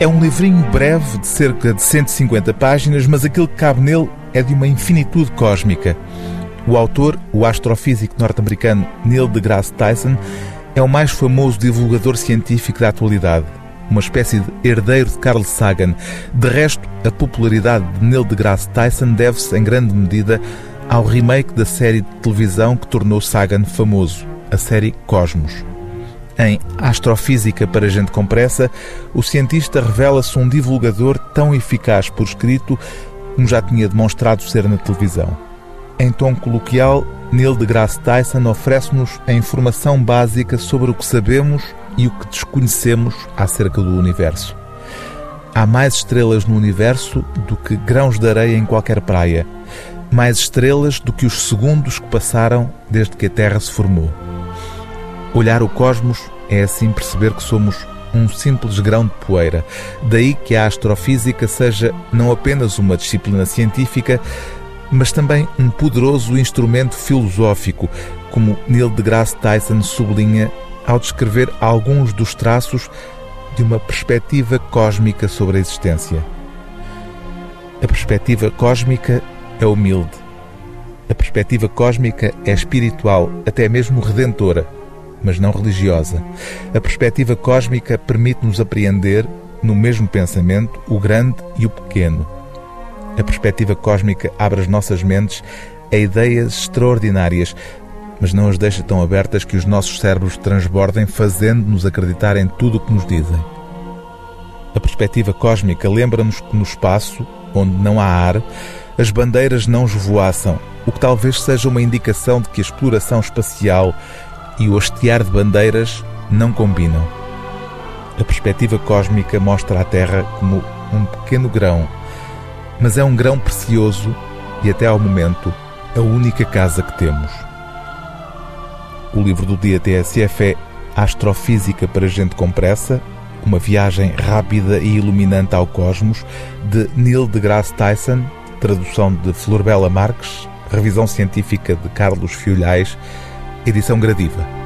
É um livrinho breve de cerca de 150 páginas, mas aquilo que cabe nele é de uma infinitude cósmica. O autor, o astrofísico norte-americano Neil deGrasse Tyson, é o mais famoso divulgador científico da atualidade, uma espécie de herdeiro de Carl Sagan. De resto, a popularidade de Neil deGrasse Tyson deve-se, em grande medida, ao remake da série de televisão que tornou Sagan famoso, a série Cosmos. Em Astrofísica para Gente com Pressa, o cientista revela-se um divulgador tão eficaz por escrito como já tinha demonstrado ser na televisão. Em tom coloquial, Neil deGrasse Tyson oferece-nos a informação básica sobre o que sabemos e o que desconhecemos acerca do universo. Há mais estrelas no universo do que grãos de areia em qualquer praia, mais estrelas do que os segundos que passaram desde que a Terra se formou. Olhar o cosmos é assim perceber que somos um simples grão de poeira. Daí que a astrofísica seja não apenas uma disciplina científica, mas também um poderoso instrumento filosófico, como Neil deGrasse Tyson sublinha ao descrever alguns dos traços de uma perspectiva cósmica sobre a existência. A perspectiva cósmica é humilde. A perspectiva cósmica é espiritual, até mesmo redentora mas não religiosa. A perspectiva cósmica permite-nos apreender, no mesmo pensamento, o grande e o pequeno. A perspectiva cósmica abre as nossas mentes a ideias extraordinárias, mas não as deixa tão abertas que os nossos cérebros transbordem, fazendo-nos acreditar em tudo o que nos dizem. A perspectiva cósmica lembra-nos que no espaço, onde não há ar, as bandeiras não esvoaçam, o que talvez seja uma indicação de que a exploração espacial e o hastear de bandeiras não combinam. A perspectiva cósmica mostra a Terra como um pequeno grão, mas é um grão precioso e, até ao momento, a única casa que temos. O livro do dia TSF é Astrofísica para Gente com Pressa, uma viagem rápida e iluminante ao cosmos, de Neil deGrasse Tyson, tradução de Florbela Marques, revisão científica de Carlos Fiolhais, edição gradiva.